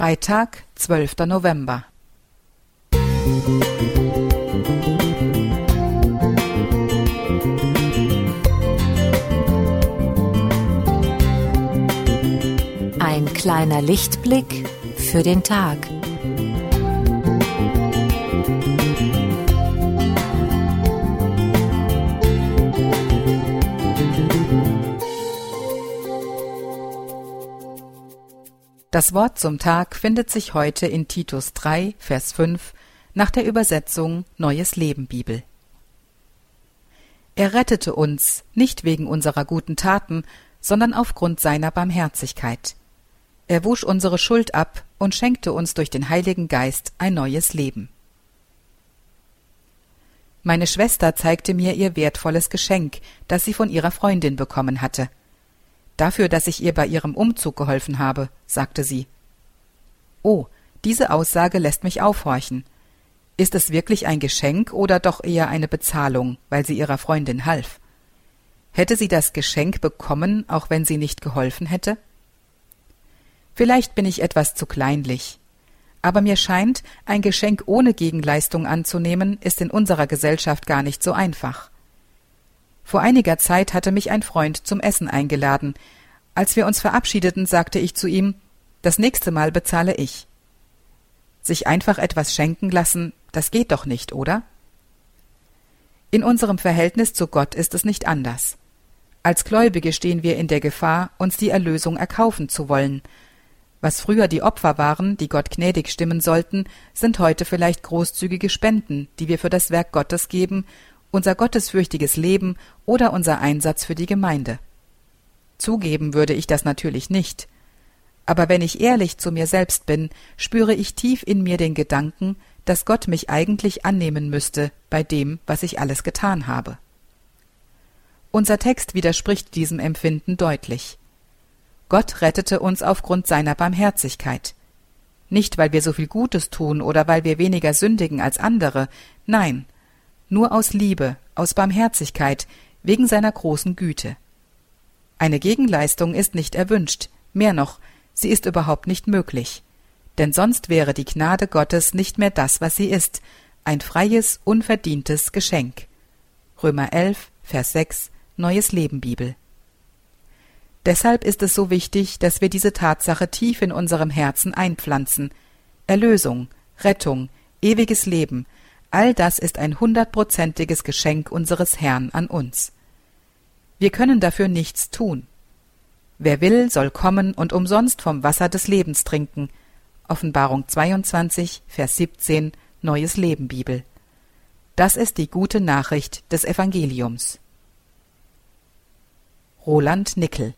Freitag, 12. November. Ein kleiner Lichtblick für den Tag. Das Wort zum Tag findet sich heute in Titus 3, Vers 5 nach der Übersetzung Neues Leben Bibel. Er rettete uns nicht wegen unserer guten Taten, sondern aufgrund seiner Barmherzigkeit. Er wusch unsere Schuld ab und schenkte uns durch den Heiligen Geist ein neues Leben. Meine Schwester zeigte mir ihr wertvolles Geschenk, das sie von ihrer Freundin bekommen hatte. Dafür, dass ich ihr bei ihrem Umzug geholfen habe, sagte sie. Oh, diese Aussage lässt mich aufhorchen. Ist es wirklich ein Geschenk oder doch eher eine Bezahlung, weil sie ihrer Freundin half? Hätte sie das Geschenk bekommen, auch wenn sie nicht geholfen hätte? Vielleicht bin ich etwas zu kleinlich. Aber mir scheint, ein Geschenk ohne Gegenleistung anzunehmen, ist in unserer Gesellschaft gar nicht so einfach. Vor einiger Zeit hatte mich ein Freund zum Essen eingeladen. Als wir uns verabschiedeten, sagte ich zu ihm, das nächste Mal bezahle ich. Sich einfach etwas schenken lassen, das geht doch nicht, oder? In unserem Verhältnis zu Gott ist es nicht anders. Als Gläubige stehen wir in der Gefahr, uns die Erlösung erkaufen zu wollen. Was früher die Opfer waren, die Gott gnädig stimmen sollten, sind heute vielleicht großzügige Spenden, die wir für das Werk Gottes geben unser gottesfürchtiges Leben oder unser Einsatz für die Gemeinde. Zugeben würde ich das natürlich nicht. Aber wenn ich ehrlich zu mir selbst bin, spüre ich tief in mir den Gedanken, dass Gott mich eigentlich annehmen müsste bei dem, was ich alles getan habe. Unser Text widerspricht diesem Empfinden deutlich. Gott rettete uns aufgrund seiner Barmherzigkeit. Nicht, weil wir so viel Gutes tun oder weil wir weniger sündigen als andere, nein, nur aus Liebe, aus Barmherzigkeit, wegen seiner großen Güte. Eine Gegenleistung ist nicht erwünscht, mehr noch, sie ist überhaupt nicht möglich. Denn sonst wäre die Gnade Gottes nicht mehr das, was sie ist, ein freies, unverdientes Geschenk. Römer 11, Vers 6, Neues Leben Bibel. Deshalb ist es so wichtig, dass wir diese Tatsache tief in unserem Herzen einpflanzen. Erlösung, Rettung, ewiges Leben, All das ist ein hundertprozentiges Geschenk unseres Herrn an uns. Wir können dafür nichts tun. Wer will, soll kommen und umsonst vom Wasser des Lebens trinken. Offenbarung 22, Vers 17, Neues Leben Bibel. Das ist die gute Nachricht des Evangeliums. Roland Nickel